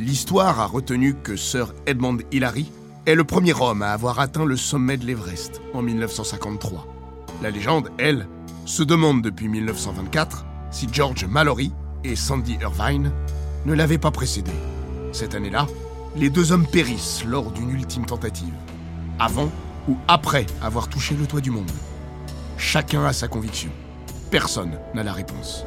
L'histoire a retenu que Sir Edmund Hillary est le premier homme à avoir atteint le sommet de l'Everest en 1953. La légende, elle, se demande depuis 1924 si George Mallory et Sandy Irvine ne l'avaient pas précédé. Cette année-là, les deux hommes périssent lors d'une ultime tentative, avant ou après avoir touché le toit du monde. Chacun a sa conviction. Personne n'a la réponse.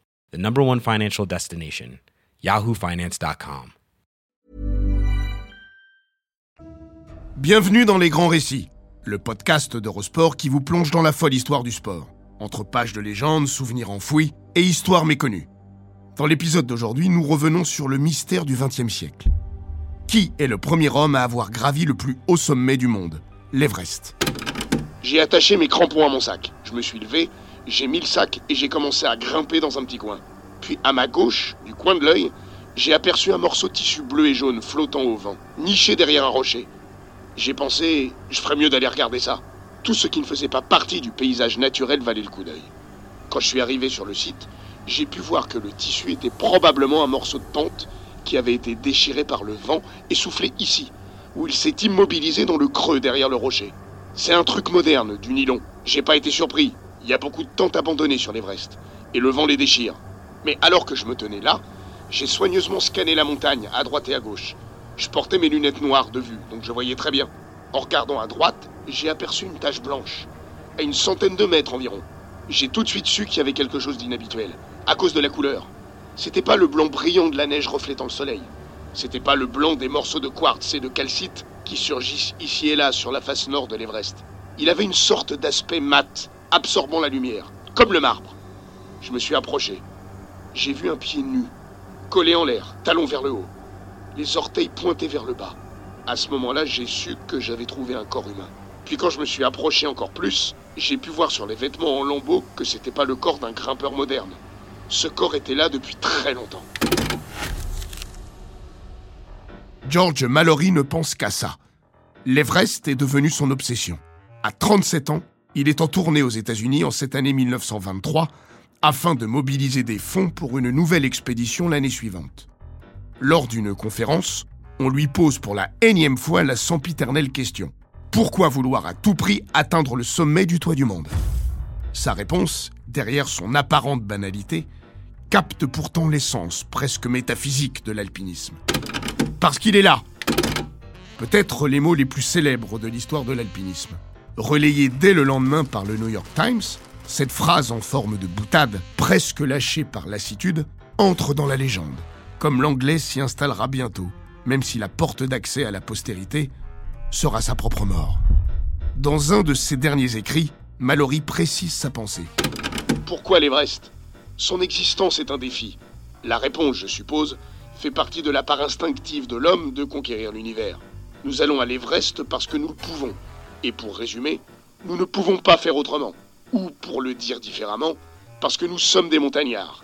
the number one financial destination, yahoofinance.com. Bienvenue dans Les Grands Récits, le podcast d'Eurosport qui vous plonge dans la folle histoire du sport, entre pages de légendes, souvenirs enfouis et histoires méconnues. Dans l'épisode d'aujourd'hui, nous revenons sur le mystère du XXe siècle. Qui est le premier homme à avoir gravi le plus haut sommet du monde, l'Everest J'ai attaché mes crampons à mon sac. Je me suis levé, j'ai mis le sac et j'ai commencé à grimper dans un petit coin. Puis à ma gauche, du coin de l'œil, j'ai aperçu un morceau de tissu bleu et jaune flottant au vent, niché derrière un rocher. J'ai pensé, je ferais mieux d'aller regarder ça. Tout ce qui ne faisait pas partie du paysage naturel valait le coup d'œil. Quand je suis arrivé sur le site, j'ai pu voir que le tissu était probablement un morceau de tente qui avait été déchiré par le vent et soufflé ici, où il s'est immobilisé dans le creux derrière le rocher. C'est un truc moderne, du nylon. J'ai pas été surpris. Il y a beaucoup de tentes abandonnées sur l'Everest, et le vent les déchire. Mais alors que je me tenais là, j'ai soigneusement scanné la montagne, à droite et à gauche. Je portais mes lunettes noires de vue, donc je voyais très bien. En regardant à droite, j'ai aperçu une tache blanche, à une centaine de mètres environ. J'ai tout de suite su qu'il y avait quelque chose d'inhabituel, à cause de la couleur. C'était pas le blanc brillant de la neige reflétant le soleil. C'était pas le blanc des morceaux de quartz et de calcite qui surgissent ici et là sur la face nord de l'Everest. Il avait une sorte d'aspect mat, absorbant la lumière, comme le marbre. Je me suis approché. J'ai vu un pied nu, collé en l'air, talon vers le haut, les orteils pointés vers le bas. À ce moment-là, j'ai su que j'avais trouvé un corps humain. Puis quand je me suis approché encore plus, j'ai pu voir sur les vêtements en lambeaux que c'était pas le corps d'un grimpeur moderne. Ce corps était là depuis très longtemps. George Mallory ne pense qu'à ça. L'Everest est devenu son obsession. À 37 ans, il est en tournée aux États-Unis en cette année 1923 afin de mobiliser des fonds pour une nouvelle expédition l'année suivante. Lors d'une conférence, on lui pose pour la énième fois la sempiternelle question. Pourquoi vouloir à tout prix atteindre le sommet du toit du monde? Sa réponse, derrière son apparente banalité, capte pourtant l'essence presque métaphysique de l'alpinisme. Parce qu'il est là Peut-être les mots les plus célèbres de l'histoire de l'alpinisme. Relayés dès le lendemain par le New York Times, cette phrase en forme de boutade, presque lâchée par lassitude, entre dans la légende, comme l'anglais s'y installera bientôt, même si la porte d'accès à la postérité sera sa propre mort. Dans un de ses derniers écrits, Mallory précise sa pensée. Pourquoi l'Everest? Son existence est un défi. La réponse, je suppose, fait partie de la part instinctive de l'homme de conquérir l'univers. Nous allons à l'Everest parce que nous le pouvons. Et pour résumer, nous ne pouvons pas faire autrement. Ou, pour le dire différemment, parce que nous sommes des montagnards.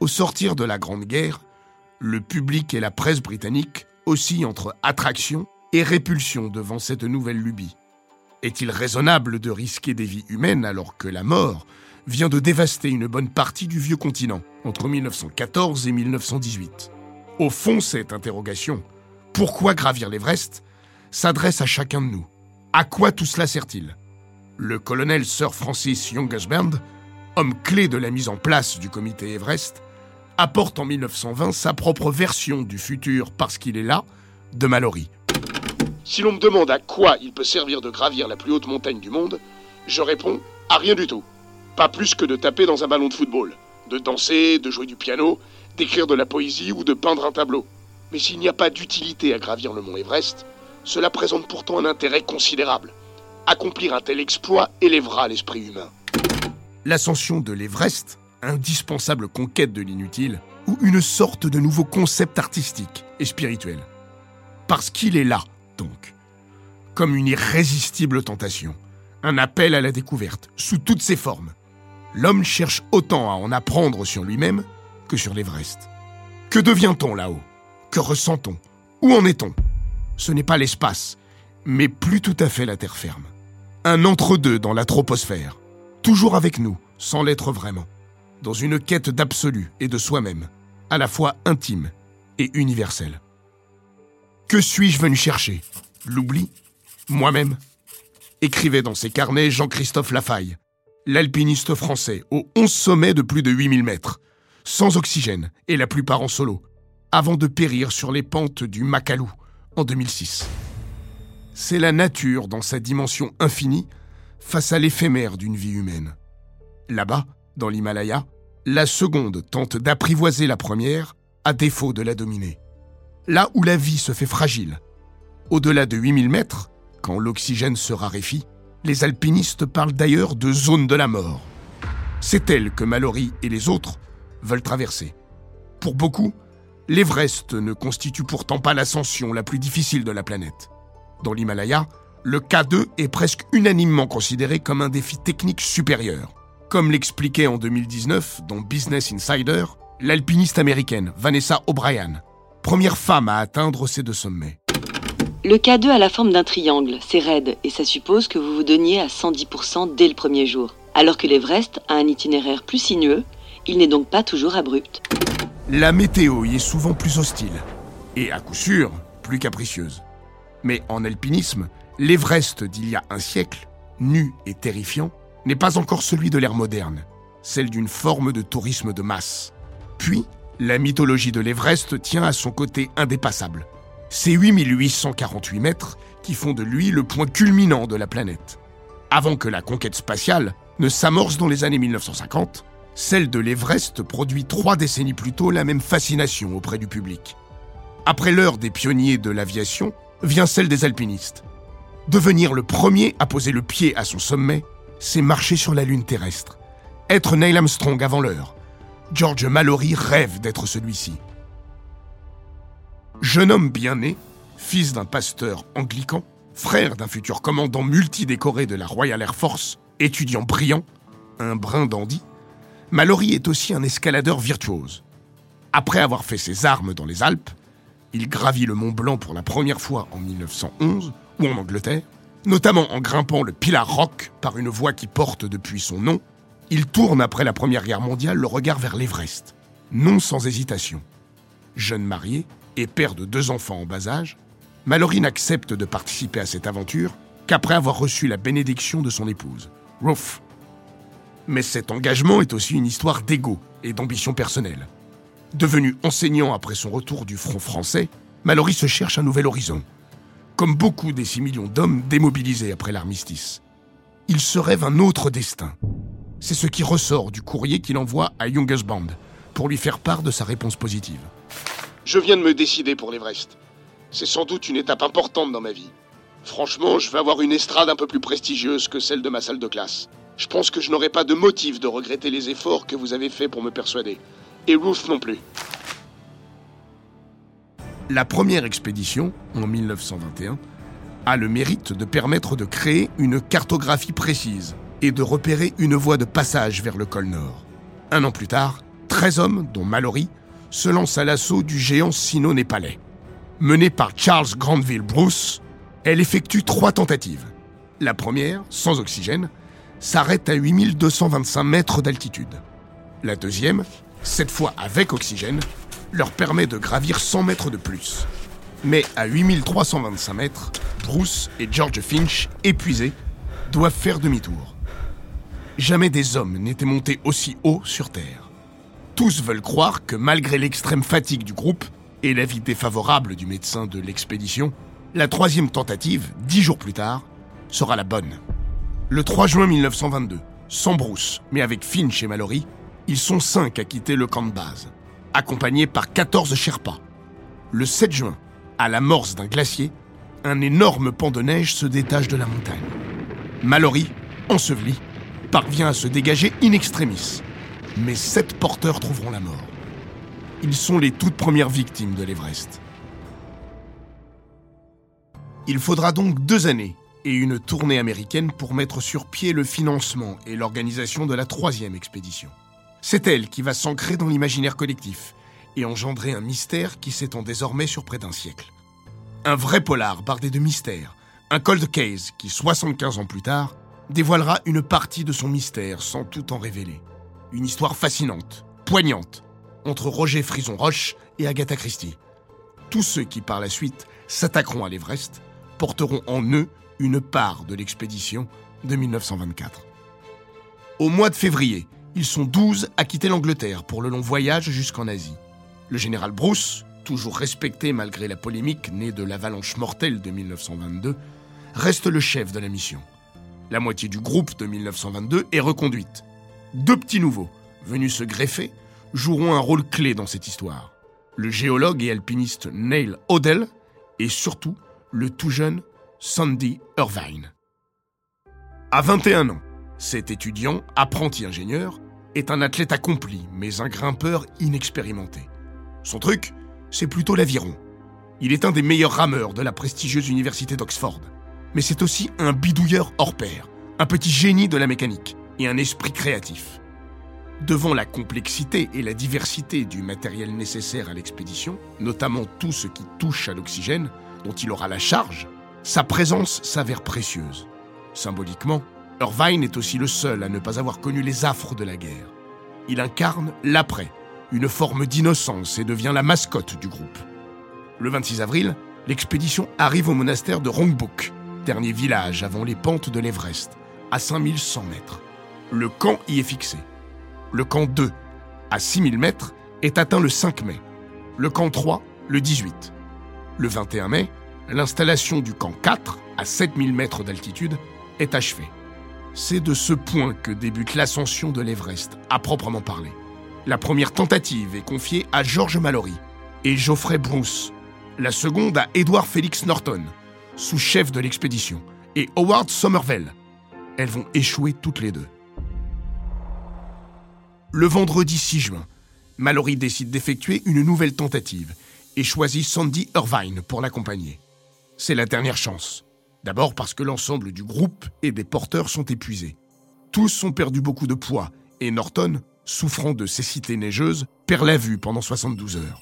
Au sortir de la Grande Guerre, le public et la presse britannique oscillent entre attraction et répulsion devant cette nouvelle lubie. Est-il raisonnable de risquer des vies humaines alors que la mort vient de dévaster une bonne partie du vieux continent entre 1914 et 1918 Au fond, cette interrogation, pourquoi gravir l'Everest, s'adresse à chacun de nous. À quoi tout cela sert-il? Le colonel Sir Francis Youngesband, homme clé de la mise en place du comité Everest, apporte en 1920 sa propre version du futur parce qu'il est là de Mallory. Si l'on me demande à quoi il peut servir de gravir la plus haute montagne du monde, je réponds à rien du tout. Pas plus que de taper dans un ballon de football, de danser, de jouer du piano, d'écrire de la poésie ou de peindre un tableau. Mais s'il n'y a pas d'utilité à gravir le mont Everest, cela présente pourtant un intérêt considérable. Accomplir un tel exploit élèvera l'esprit humain. L'ascension de l'Everest, indispensable conquête de l'inutile, ou une sorte de nouveau concept artistique et spirituel. Parce qu'il est là, donc, comme une irrésistible tentation, un appel à la découverte, sous toutes ses formes. L'homme cherche autant à en apprendre sur lui-même que sur l'Everest. Que devient-on là-haut? Que ressent-on? Où en est-on? Ce n'est pas l'espace, mais plus tout à fait la terre ferme. Un entre-deux dans la troposphère, toujours avec nous, sans l'être vraiment, dans une quête d'absolu et de soi-même, à la fois intime et universelle. Que suis-je venu chercher? L'oubli? Moi-même? Écrivait dans ses carnets Jean-Christophe Lafaille, l'alpiniste français au 11 sommet de plus de 8000 mètres, sans oxygène et la plupart en solo, avant de périr sur les pentes du Makalu en 2006. C'est la nature dans sa dimension infinie face à l'éphémère d'une vie humaine. Là-bas, dans l'Himalaya, la seconde tente d'apprivoiser la première à défaut de la dominer. Là où la vie se fait fragile, au-delà de 8000 mètres, quand l'oxygène se raréfie, les alpinistes parlent d'ailleurs de zone de la mort. C'est elle que Mallory et les autres veulent traverser. Pour beaucoup, l'Everest ne constitue pourtant pas l'ascension la plus difficile de la planète. Dans l'Himalaya, le K2 est presque unanimement considéré comme un défi technique supérieur. Comme l'expliquait en 2019 dans Business Insider, l'alpiniste américaine Vanessa O'Brien, première femme à atteindre ces deux sommets. Le K2 a la forme d'un triangle, c'est raide et ça suppose que vous vous donniez à 110% dès le premier jour. Alors que l'Everest a un itinéraire plus sinueux, il n'est donc pas toujours abrupt. La météo y est souvent plus hostile et à coup sûr plus capricieuse. Mais en alpinisme, l'Everest d'il y a un siècle, nu et terrifiant, n'est pas encore celui de l'ère moderne, celle d'une forme de tourisme de masse. Puis, la mythologie de l'Everest tient à son côté indépassable. Ces 8848 mètres qui font de lui le point culminant de la planète. Avant que la conquête spatiale ne s'amorce dans les années 1950, celle de l'Everest produit trois décennies plus tôt la même fascination auprès du public. Après l'heure des pionniers de l'aviation, vient celle des alpinistes. Devenir le premier à poser le pied à son sommet, c'est marcher sur la Lune terrestre. Être Neil Armstrong avant l'heure. George Mallory rêve d'être celui-ci. Jeune homme bien né, fils d'un pasteur anglican, frère d'un futur commandant multidécoré de la Royal Air Force, étudiant brillant, un brin dandy, Mallory est aussi un escaladeur virtuose. Après avoir fait ses armes dans les Alpes, il gravit le Mont Blanc pour la première fois en 1911 ou en Angleterre, notamment en grimpant le Pilar Rock par une voie qui porte depuis son nom. Il tourne après la Première Guerre mondiale le regard vers l'Everest, non sans hésitation. Jeune marié, et père de deux enfants en bas âge, Mallory n'accepte de participer à cette aventure qu'après avoir reçu la bénédiction de son épouse, Ruth. Mais cet engagement est aussi une histoire d'ego et d'ambition personnelle. Devenu enseignant après son retour du front français, Mallory se cherche un nouvel horizon. Comme beaucoup des 6 millions d'hommes démobilisés après l'armistice. Il se rêve un autre destin. C'est ce qui ressort du courrier qu'il envoie à Youngest Band pour lui faire part de sa réponse positive. Je viens de me décider pour l'Everest. C'est sans doute une étape importante dans ma vie. Franchement, je vais avoir une estrade un peu plus prestigieuse que celle de ma salle de classe. Je pense que je n'aurai pas de motif de regretter les efforts que vous avez faits pour me persuader. Et Ruth non plus. La première expédition, en 1921, a le mérite de permettre de créer une cartographie précise et de repérer une voie de passage vers le col Nord. Un an plus tard, 13 hommes, dont Mallory, se lancent à l'assaut du géant sino-népalais. Menée par Charles Granville Bruce, elle effectue trois tentatives. La première, sans oxygène, s'arrête à 8225 mètres d'altitude. La deuxième, cette fois avec oxygène, leur permet de gravir 100 mètres de plus. Mais à 8325 mètres, Bruce et George Finch, épuisés, doivent faire demi-tour. Jamais des hommes n'étaient montés aussi haut sur Terre. Tous veulent croire que malgré l'extrême fatigue du groupe et l'avis défavorable du médecin de l'expédition, La troisième tentative, dix jours plus tard, sera la bonne. Le 3 juin 1922, sans Bruce, mais avec Finch et Mallory, ils sont cinq à quitter le camp de base, accompagnés par 14 Sherpas. Le 7 juin, à l'amorce d'un glacier, un énorme pan de neige se détache de la montagne. Mallory, enseveli, parvient à se dégager in extremis. Mais sept porteurs trouveront la mort. Ils sont les toutes premières victimes de l'Everest. Il faudra donc deux années et une tournée américaine pour mettre sur pied le financement et l'organisation de la troisième expédition. C'est elle qui va s'ancrer dans l'imaginaire collectif et engendrer un mystère qui s'étend désormais sur près d'un siècle. Un vrai polar bardé de mystères, un cold case qui, 75 ans plus tard, dévoilera une partie de son mystère sans tout en révéler. Une histoire fascinante, poignante, entre Roger Frison-Roche et Agatha Christie. Tous ceux qui par la suite s'attaqueront à l'Everest porteront en eux une part de l'expédition de 1924. Au mois de février, ils sont 12 à quitter l'Angleterre pour le long voyage jusqu'en Asie. Le général Bruce, toujours respecté malgré la polémique née de l'avalanche mortelle de 1922, reste le chef de la mission. La moitié du groupe de 1922 est reconduite. Deux petits nouveaux, venus se greffer, joueront un rôle clé dans cette histoire. Le géologue et alpiniste Neil Odell et surtout le tout jeune Sandy Irvine. À 21 ans, cet étudiant, apprenti ingénieur, est un athlète accompli, mais un grimpeur inexpérimenté. Son truc, c'est plutôt l'aviron. Il est un des meilleurs rameurs de la prestigieuse université d'Oxford. Mais c'est aussi un bidouilleur hors pair, un petit génie de la mécanique et un esprit créatif. Devant la complexité et la diversité du matériel nécessaire à l'expédition, notamment tout ce qui touche à l'oxygène, dont il aura la charge, sa présence s'avère précieuse. Symboliquement, Irvine est aussi le seul à ne pas avoir connu les affres de la guerre. Il incarne l'après, une forme d'innocence et devient la mascotte du groupe. Le 26 avril, l'expédition arrive au monastère de Rongbuk, dernier village avant les pentes de l'Everest, à 5100 mètres. Le camp y est fixé. Le camp 2, à 6000 mètres, est atteint le 5 mai. Le camp 3, le 18. Le 21 mai, l'installation du camp 4, à 7000 mètres d'altitude, est achevée. C'est de ce point que débute l'ascension de l'Everest, à proprement parler. La première tentative est confiée à George Mallory et Geoffrey Bruce, la seconde à Edward Felix Norton, sous-chef de l'expédition, et Howard Somerville. Elles vont échouer toutes les deux. Le vendredi 6 juin, Mallory décide d'effectuer une nouvelle tentative et choisit Sandy Irvine pour l'accompagner. C'est la dernière chance. D'abord parce que l'ensemble du groupe et des porteurs sont épuisés. Tous ont perdu beaucoup de poids et Norton, souffrant de cécité neigeuse, perd la vue pendant 72 heures.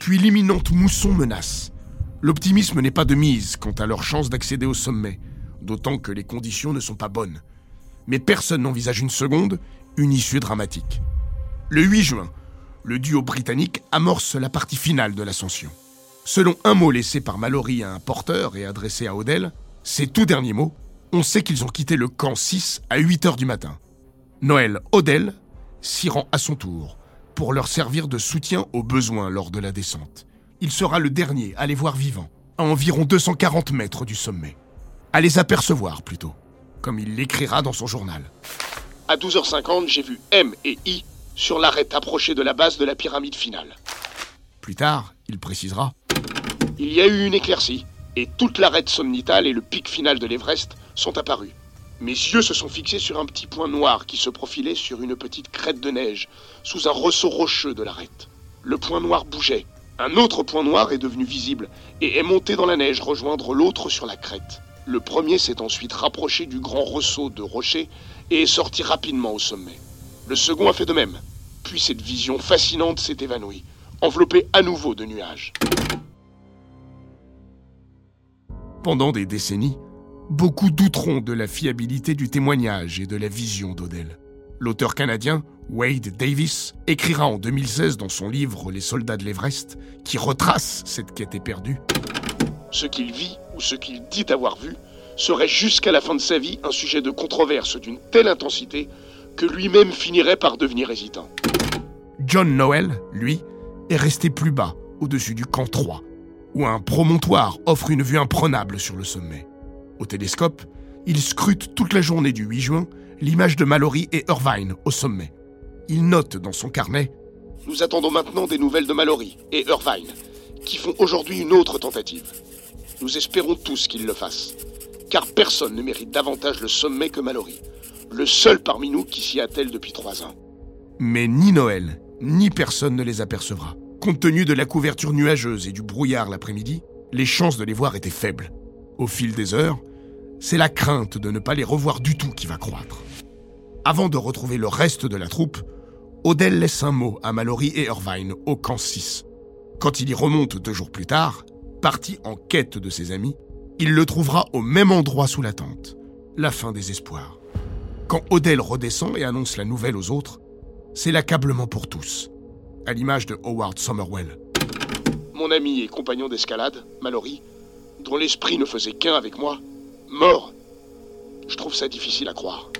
Puis l'imminente mousson menace. L'optimisme n'est pas de mise quant à leur chance d'accéder au sommet, d'autant que les conditions ne sont pas bonnes. Mais personne n'envisage une seconde une issue dramatique. Le 8 juin, le duo britannique amorce la partie finale de l'ascension. Selon un mot laissé par Mallory à un porteur et adressé à Odell, ces tout derniers mots, on sait qu'ils ont quitté le camp 6 à 8 heures du matin. Noël Odell s'y rend à son tour pour leur servir de soutien aux besoins lors de la descente. Il sera le dernier à les voir vivants, à environ 240 mètres du sommet. À les apercevoir plutôt, comme il l'écrira dans son journal. À 12h50, j'ai vu M et I sur l'arête approchée de la base de la pyramide finale. Plus tard, il précisera Il y a eu une éclaircie, et toute l'arête somnitale et le pic final de l'Everest sont apparus. Mes yeux se sont fixés sur un petit point noir qui se profilait sur une petite crête de neige, sous un ressaut rocheux de l'arête. Le point noir bougeait. Un autre point noir est devenu visible et est monté dans la neige rejoindre l'autre sur la crête. Le premier s'est ensuite rapproché du grand ressaut de rocher et est sorti rapidement au sommet. Le second a fait de même. Puis cette vision fascinante s'est évanouie, enveloppée à nouveau de nuages. Pendant des décennies, beaucoup douteront de la fiabilité du témoignage et de la vision d'Odell. L'auteur canadien Wade Davis écrira en 2016 dans son livre Les soldats de l'Everest, qui retrace cette quête éperdue. Ce qu'il vit ou ce qu'il dit avoir vu serait jusqu'à la fin de sa vie un sujet de controverse d'une telle intensité que lui-même finirait par devenir hésitant. John Noel, lui, est resté plus bas, au-dessus du camp 3. Où un promontoire offre une vue imprenable sur le sommet. Au télescope, il scrute toute la journée du 8 juin l'image de Mallory et Irvine au sommet. Il note dans son carnet Nous attendons maintenant des nouvelles de Mallory et Irvine, qui font aujourd'hui une autre tentative. Nous espérons tous qu'ils le fassent, car personne ne mérite davantage le sommet que Mallory, le seul parmi nous qui s'y attelle depuis trois ans. Mais ni Noël, ni personne ne les apercevra. Compte tenu de la couverture nuageuse et du brouillard l'après-midi, les chances de les voir étaient faibles. Au fil des heures, c'est la crainte de ne pas les revoir du tout qui va croître. Avant de retrouver le reste de la troupe, Odell laisse un mot à Mallory et Irvine au camp 6. Quand il y remonte deux jours plus tard, parti en quête de ses amis, il le trouvera au même endroit sous la tente. La fin des espoirs. Quand Odell redescend et annonce la nouvelle aux autres, c'est l'accablement pour tous, à l'image de Howard Somerwell. Mon ami et compagnon d'escalade, Mallory, dont l'esprit ne faisait qu'un avec moi, mort. Je trouve ça difficile à croire.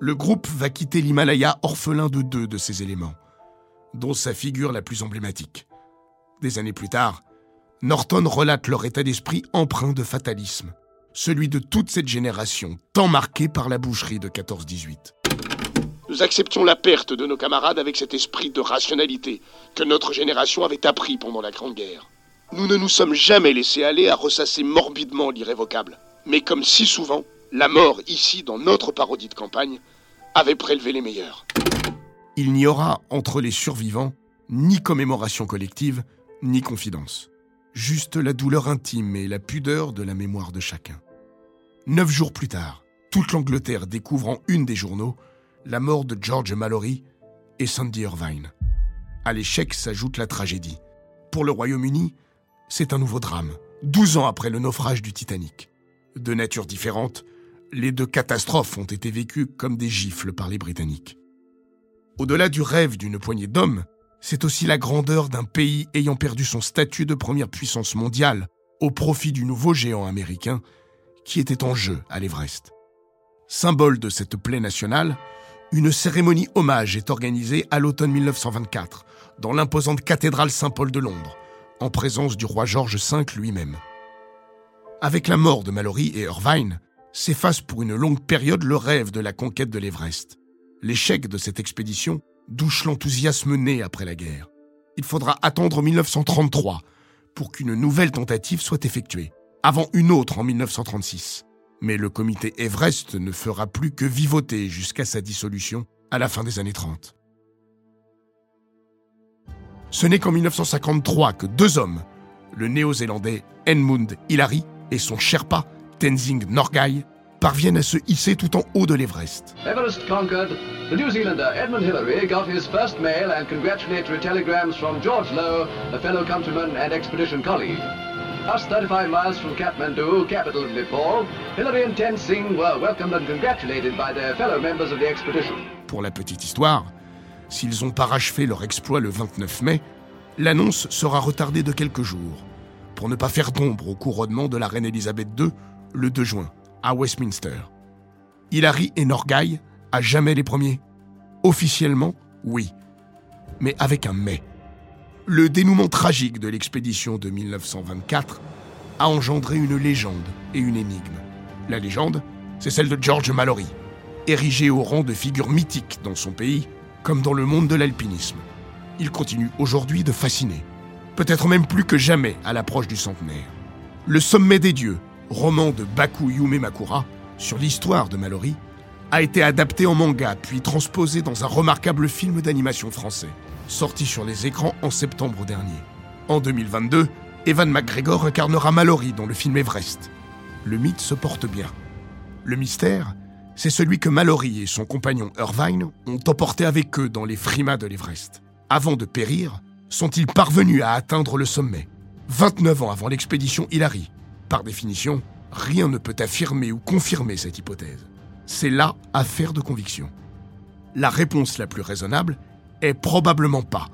Le groupe va quitter l'Himalaya orphelin de deux de ses éléments, dont sa figure la plus emblématique. Des années plus tard, Norton relate leur état d'esprit empreint de fatalisme, celui de toute cette génération, tant marquée par la boucherie de 14-18. Nous acceptions la perte de nos camarades avec cet esprit de rationalité que notre génération avait appris pendant la Grande Guerre. Nous ne nous sommes jamais laissés aller à ressasser morbidement l'irrévocable. Mais comme si souvent, la mort ici, dans notre parodie de campagne, avait prélevé les meilleurs. Il n'y aura entre les survivants ni commémoration collective, ni confidence. Juste la douleur intime et la pudeur de la mémoire de chacun. Neuf jours plus tard, toute l'Angleterre découvre en une des journaux la mort de George Mallory et Sandy Irvine. À l'échec s'ajoute la tragédie. Pour le Royaume-Uni, c'est un nouveau drame, douze ans après le naufrage du Titanic. De nature différente, les deux catastrophes ont été vécues comme des gifles par les Britanniques. Au-delà du rêve d'une poignée d'hommes, c'est aussi la grandeur d'un pays ayant perdu son statut de première puissance mondiale au profit du nouveau géant américain qui était en jeu à l'Everest. Symbole de cette plaie nationale, une cérémonie hommage est organisée à l'automne 1924 dans l'imposante cathédrale Saint-Paul de Londres, en présence du roi George V lui-même. Avec la mort de Mallory et Irvine, s'efface pour une longue période le rêve de la conquête de l'Everest. L'échec de cette expédition douche l'enthousiasme né après la guerre. Il faudra attendre 1933 pour qu'une nouvelle tentative soit effectuée, avant une autre en 1936 mais le comité Everest ne fera plus que vivoter jusqu'à sa dissolution à la fin des années 30. Ce n'est qu'en 1953 que deux hommes, le néo-zélandais Edmund Hillary et son Sherpa Tenzing Norgay, parviennent à se hisser tout en haut de l'Everest. Everest conquered, New Edmund Hillary got his first mail and congratulatory telegrams from George Lowe, a fellow countryman and expedition colleague. Us 35 miles from Kathmandu, capital of Nepal, Hillary and Tenzing were welcomed and congratulated by their fellow members of the expedition. Pour la petite histoire, s'ils ont parachevé leur exploit le 29 mai, l'annonce sera retardée de quelques jours, pour ne pas faire d'ombre au couronnement de la reine Elisabeth II le 2 juin, à Westminster. Hillary et Norgay, à jamais les premiers Officiellement, oui, mais avec un mais. Le dénouement tragique de l'expédition de 1924 a engendré une légende et une énigme. La légende, c'est celle de George Mallory, érigé au rang de figure mythique dans son pays comme dans le monde de l'alpinisme. Il continue aujourd'hui de fasciner, peut-être même plus que jamais à l'approche du centenaire. Le Sommet des Dieux, roman de Baku Yume Makura sur l'histoire de Mallory, a été adapté en manga puis transposé dans un remarquable film d'animation français sorti sur les écrans en septembre dernier. En 2022, Evan McGregor incarnera Mallory dans le film Everest. Le mythe se porte bien. Le mystère, c'est celui que Mallory et son compagnon Irvine ont emporté avec eux dans les frimas de l'Everest. Avant de périr, sont-ils parvenus à atteindre le sommet? 29 ans avant l'expédition Hillary. Par définition, rien ne peut affirmer ou confirmer cette hypothèse. C'est là affaire de conviction. La réponse la plus raisonnable est probablement pas,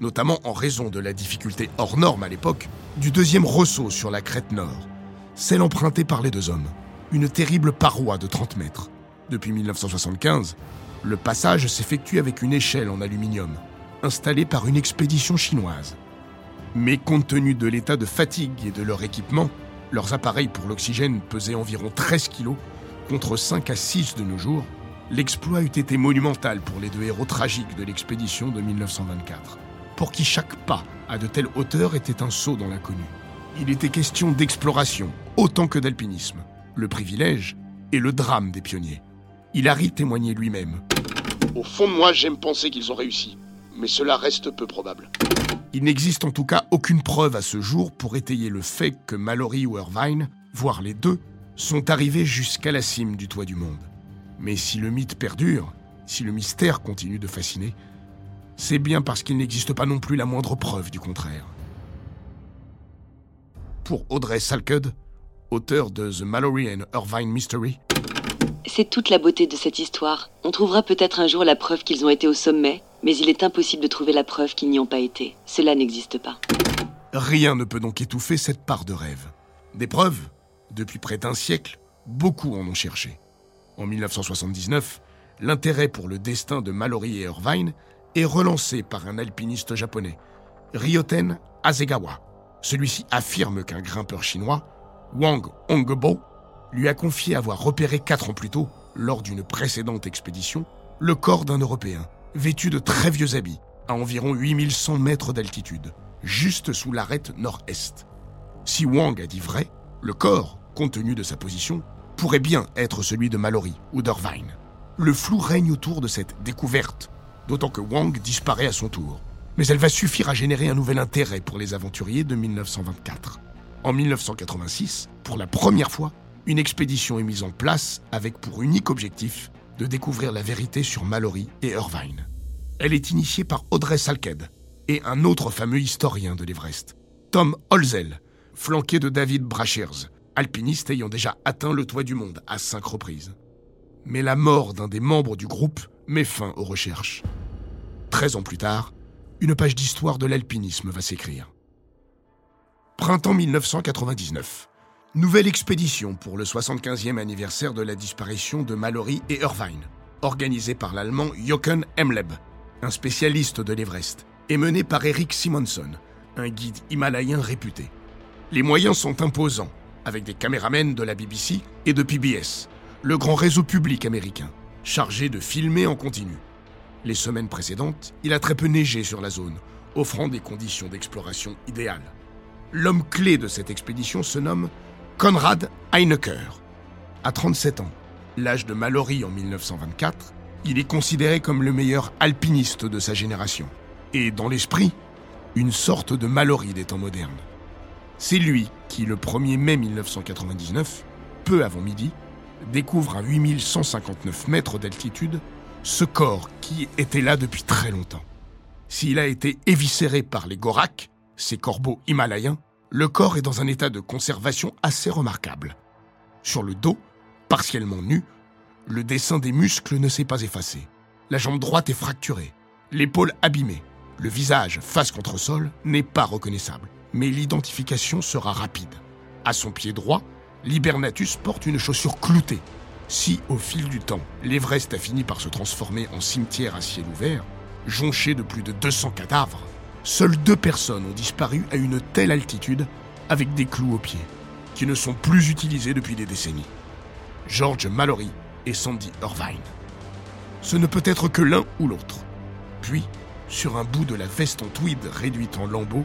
notamment en raison de la difficulté hors norme à l'époque du deuxième ressaut sur la crête nord, celle empruntée par les deux hommes, une terrible paroi de 30 mètres. Depuis 1975, le passage s'effectue avec une échelle en aluminium, installée par une expédition chinoise. Mais compte tenu de l'état de fatigue et de leur équipement, leurs appareils pour l'oxygène pesaient environ 13 kilos, contre 5 à 6 de nos jours, l'exploit eût été monumental pour les deux héros tragiques de l'expédition de 1924, pour qui chaque pas à de telles hauteurs était un saut dans l'inconnu. Il était question d'exploration autant que d'alpinisme, le privilège et le drame des pionniers. Il a ri témoigner lui-même. Au fond de moi, j'aime penser qu'ils ont réussi, mais cela reste peu probable. Il n'existe en tout cas aucune preuve à ce jour pour étayer le fait que Mallory ou Irvine, voire les deux, sont arrivés jusqu'à la cime du toit du monde. Mais si le mythe perdure, si le mystère continue de fasciner, c'est bien parce qu'il n'existe pas non plus la moindre preuve du contraire. Pour Audrey Salkud, auteur de The Mallory and Irvine Mystery, C'est toute la beauté de cette histoire. On trouvera peut-être un jour la preuve qu'ils ont été au sommet, mais il est impossible de trouver la preuve qu'ils n'y ont pas été. Cela n'existe pas. rien ne peut donc étouffer cette part de rêve. Des preuves, depuis près d'un siècle, beaucoup en ont cherché. En 1979, l'intérêt pour le destin de Mallory et Irvine est relancé par un alpiniste japonais, Ryoten Hasegawa. Celui-ci affirme qu'un grimpeur chinois, Wang Hongbo, lui a confié avoir repéré quatre ans plus tôt, lors d'une précédente expédition, le corps d'un Européen, vêtu de très vieux habits, à environ 8100 mètres d'altitude, juste sous l'arête nord-est. Si Wang a dit vrai, le corps, compte tenu de sa position, pourrait bien être celui de Mallory ou d'Irvine. Le flou règne autour de cette découverte, d'autant que Wang disparaît à son tour. Mais elle va suffire à générer un nouvel intérêt pour les aventuriers de 1924. En 1986, pour la première fois, une expédition est mise en place avec pour unique objectif de découvrir la vérité sur Mallory et Irvine. Elle est initiée par Audrey Salked et un autre fameux historien de l'Everest, Tom Holzel, flanqué de David Brashers, alpiniste ayant déjà atteint le toit du monde à cinq reprises. Mais la mort d'un des membres du groupe met fin aux recherches. Treize ans plus tard, une page d'histoire de l'alpinisme va s'écrire. Printemps 1999. Nouvelle expédition pour le 75e anniversaire de la disparition de Mallory et Irvine, organisée par l'allemand Jochen Emleb, un spécialiste de l'Everest, et menée par Eric Simonson, un guide himalayen réputé. Les moyens sont imposants, avec des caméramens de la BBC et de PBS, le grand réseau public américain, chargé de filmer en continu. Les semaines précédentes, il a très peu neigé sur la zone, offrant des conditions d'exploration idéales. L'homme clé de cette expédition se nomme Konrad Heinecker. À 37 ans, l'âge de Mallory en 1924, il est considéré comme le meilleur alpiniste de sa génération. Et dans l'esprit, une sorte de Mallory des temps modernes. C'est lui qui, le 1er mai 1999, peu avant midi, découvre à 8159 mètres d'altitude ce corps qui était là depuis très longtemps. S'il a été éviscéré par les Gorak, ces corbeaux himalayens, le corps est dans un état de conservation assez remarquable. Sur le dos, partiellement nu, le dessin des muscles ne s'est pas effacé. La jambe droite est fracturée, l'épaule abîmée. Le visage, face contre sol, n'est pas reconnaissable, mais l'identification sera rapide. À son pied droit, l'Hibernatus porte une chaussure cloutée. Si, au fil du temps, l'Everest a fini par se transformer en cimetière à ciel ouvert, jonché de plus de 200 cadavres, seules deux personnes ont disparu à une telle altitude avec des clous aux pieds, qui ne sont plus utilisés depuis des décennies. George Mallory et Sandy Irvine. Ce ne peut être que l'un ou l'autre. Puis, sur un bout de la veste en tweed réduite en lambeaux,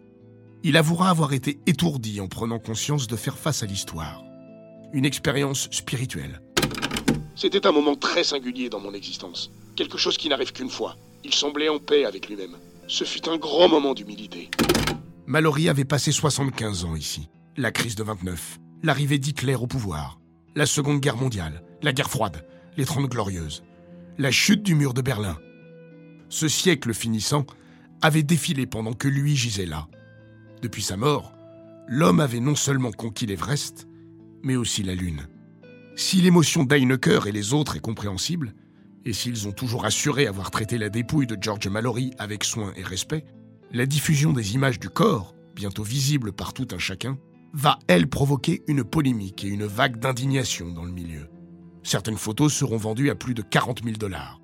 Il avouera avoir été étourdi en prenant conscience de faire face à l'histoire. Une expérience spirituelle. C'était un moment très singulier dans mon existence. Quelque chose qui n'arrive qu'une fois. Il semblait en paix avec lui-même. Ce fut un grand moment d'humilité. Mallory avait passé 75 ans ici. La crise de 29, l'arrivée d'Hitler au pouvoir, la Seconde Guerre mondiale, la guerre froide, les Trente Glorieuses, la chute du mur de Berlin. Ce siècle finissant avait défilé pendant que lui gisait là. Depuis sa mort, l'homme avait non seulement conquis l'Everest, mais aussi la Lune. Si l'émotion d'Heinecker et les autres est compréhensible, et s'ils ont toujours assuré avoir traité la dépouille de George Mallory avec soin et respect, la diffusion des images du corps, bientôt visible par tout un chacun, va, elle, provoquer une polémique et une vague d'indignation dans le milieu. Certaines photos seront vendues à plus de 40 000 dollars.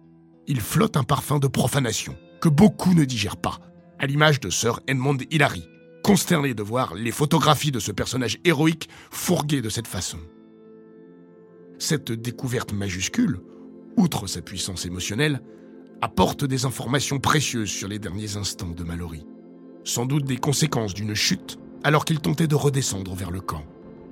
Il flotte un parfum de profanation que beaucoup ne digèrent pas, à l'image de Sir Edmund Hillary, consterné de voir les photographies de ce personnage héroïque fourguées de cette façon. Cette découverte majuscule, outre sa puissance émotionnelle, apporte des informations précieuses sur les derniers instants de Mallory. Sans doute des conséquences d'une chute alors qu'il tentait de redescendre vers le camp.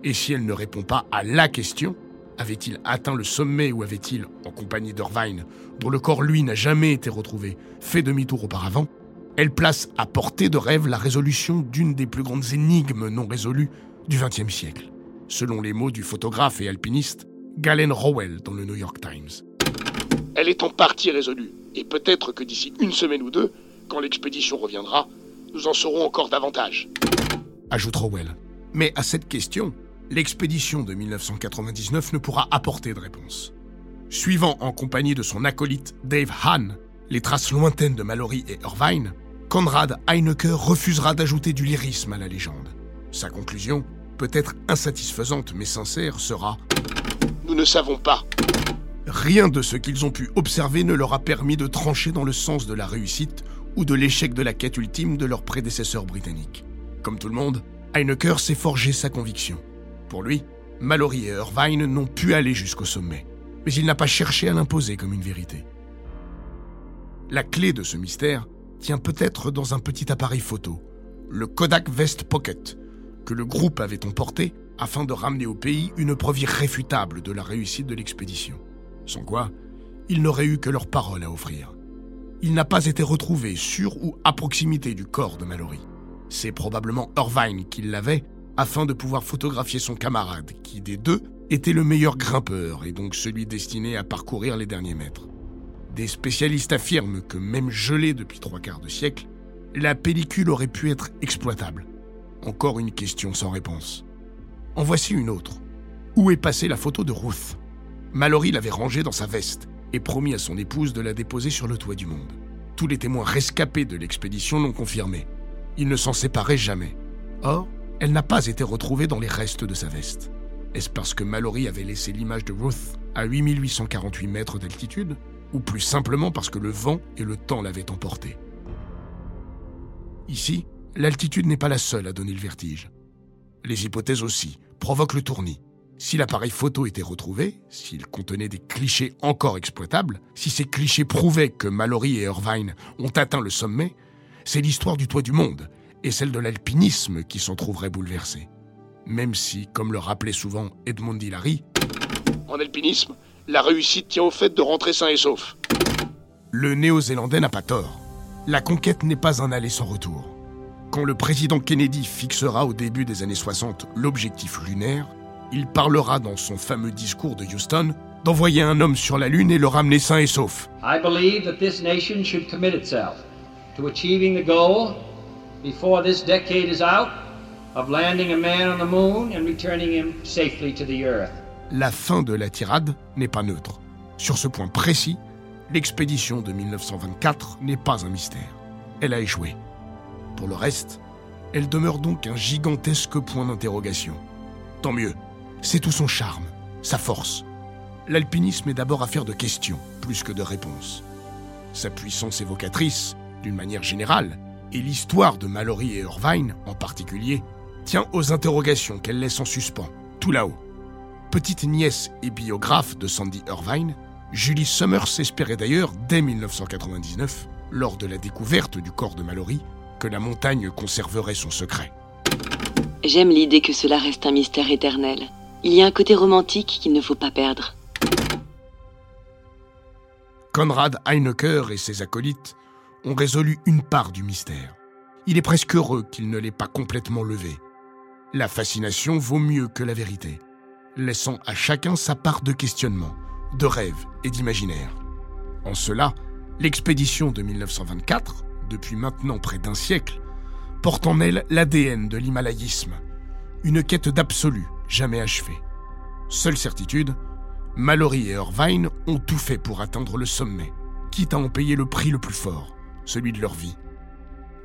Et si elle ne répond pas à la question, avait-il atteint le sommet ou avait-il, en compagnie d'Irvine, dont le corps lui n'a jamais été retrouvé, fait demi-tour auparavant Elle place à portée de rêve la résolution d'une des plus grandes énigmes non résolues du XXe siècle, selon les mots du photographe et alpiniste Galen Rowell dans le New York Times. Elle est en partie résolue, et peut-être que d'ici une semaine ou deux, quand l'expédition reviendra, nous en saurons encore davantage. Ajoute Rowell. Mais à cette question, l'expédition de 1999 ne pourra apporter de réponse. Suivant en compagnie de son acolyte Dave Hahn les traces lointaines de Mallory et Irvine, Conrad Heinecke refusera d'ajouter du lyrisme à la légende. Sa conclusion, peut-être insatisfaisante mais sincère, sera Nous ne savons pas. Rien de ce qu'ils ont pu observer ne leur a permis de trancher dans le sens de la réussite ou de l'échec de la quête ultime de leurs prédécesseurs britanniques. Comme tout le monde, Heinecker s'est forgé sa conviction. Pour lui, Mallory et Irvine n'ont pu aller jusqu'au sommet, mais il n'a pas cherché à l'imposer comme une vérité. La clé de ce mystère tient peut-être dans un petit appareil photo, le Kodak Vest Pocket, que le groupe avait emporté afin de ramener au pays une preuve irréfutable de la réussite de l'expédition. Sans quoi, ils n'auraient eu que leur parole à offrir. Il n'a pas été retrouvé sur ou à proximité du corps de Mallory. C'est probablement Irvine qui l'avait afin de pouvoir photographier son camarade, qui des deux était le meilleur grimpeur et donc celui destiné à parcourir les derniers mètres. Des spécialistes affirment que même gelée depuis trois quarts de siècle, la pellicule aurait pu être exploitable. Encore une question sans réponse. En voici une autre. Où est passée la photo de Ruth? Mallory l'avait rangée dans sa veste et promis à son épouse de la déposer sur le toit du monde. Tous les témoins rescapés de l'expédition l'ont confirmé. Ils ne s'en séparaient jamais. Or, elle n'a pas été retrouvée dans les restes de sa veste. Est-ce parce que Mallory avait laissé l'image de Ruth à 8848 mètres d'altitude? Ou plus simplement parce que le vent et le temps l'avaient emporté. Ici, l'altitude n'est pas la seule à donner le vertige. Les hypothèses aussi provoquent le tournis. Si l'appareil photo était retrouvé, s'il contenait des clichés encore exploitables, si ces clichés prouvaient que Mallory et Irvine ont atteint le sommet, c'est l'histoire du toit du monde et celle de l'alpinisme qui s'en trouverait bouleversée. Même si, comme le rappelait souvent Edmond Hillary, En alpinisme, la réussite tient au fait de rentrer sain et sauf. Le Néo-Zélandais n'a pas tort. La conquête n'est pas un aller sans retour. Quand le président Kennedy fixera au début des années 60 l'objectif lunaire, il parlera dans son fameux discours de Houston d'envoyer un homme sur la Lune et le ramener sain et sauf. I believe that this nation should commit itself to achieving the goal before this decade is out of landing a man on the moon and returning him safely to the earth. La fin de la tirade n'est pas neutre. Sur ce point précis, l'expédition de 1924 n'est pas un mystère. Elle a échoué. Pour le reste, elle demeure donc un gigantesque point d'interrogation. Tant mieux, c'est tout son charme, sa force. L'alpinisme est d'abord affaire de questions, plus que de réponses. Sa puissance évocatrice, d'une manière générale, et l'histoire de Mallory et Irvine, en particulier, tient aux interrogations qu'elle laisse en suspens, tout là-haut. Petite nièce et biographe de Sandy Irvine, Julie Summers espérait d'ailleurs, dès 1999, lors de la découverte du corps de Mallory, que la montagne conserverait son secret. J'aime l'idée que cela reste un mystère éternel. Il y a un côté romantique qu'il ne faut pas perdre. Conrad Heinecker et ses acolytes ont résolu une part du mystère. Il est presque heureux qu'il ne l'ait pas complètement levé. La fascination vaut mieux que la vérité, laissant à chacun sa part de questionnement, de rêve et d'imaginaire. En cela, l'expédition de 1924, depuis maintenant près d'un siècle, porte en elle l'ADN de l'himalayisme, une quête d'absolu jamais achevée. Seule certitude, Mallory et Irvine ont tout fait pour atteindre le sommet, quitte à en payer le prix le plus fort, celui de leur vie.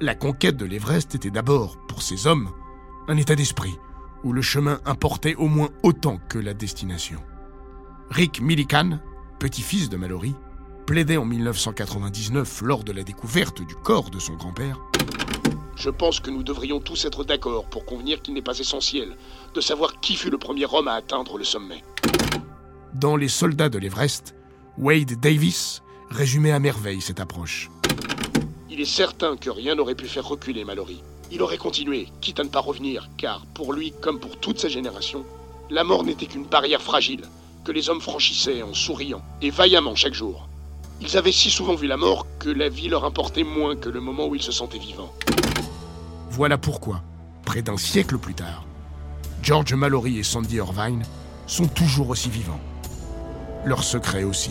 La conquête de l'Everest était d'abord, pour ces hommes, un état d'esprit, où le chemin importait au moins autant que la destination. Rick Millikan, petit-fils de Mallory, plaidait en 1999 lors de la découverte du corps de son grand-père. Je pense que nous devrions tous être d'accord pour convenir qu'il n'est pas essentiel de savoir qui fut le premier homme à atteindre le sommet. Dans Les soldats de l'Everest, Wade Davis résumait à merveille cette approche. Il est certain que rien n'aurait pu faire reculer Mallory. Il aurait continué, quitte à ne pas revenir, car pour lui, comme pour toute sa génération, la mort n'était qu'une barrière fragile que les hommes franchissaient en souriant et vaillamment chaque jour. Ils avaient si souvent vu la mort que la vie leur importait moins que le moment où ils se sentaient vivants. Voilà pourquoi, près d'un siècle plus tard, George Mallory et Sandy Irvine sont toujours aussi vivants. Leur secret aussi.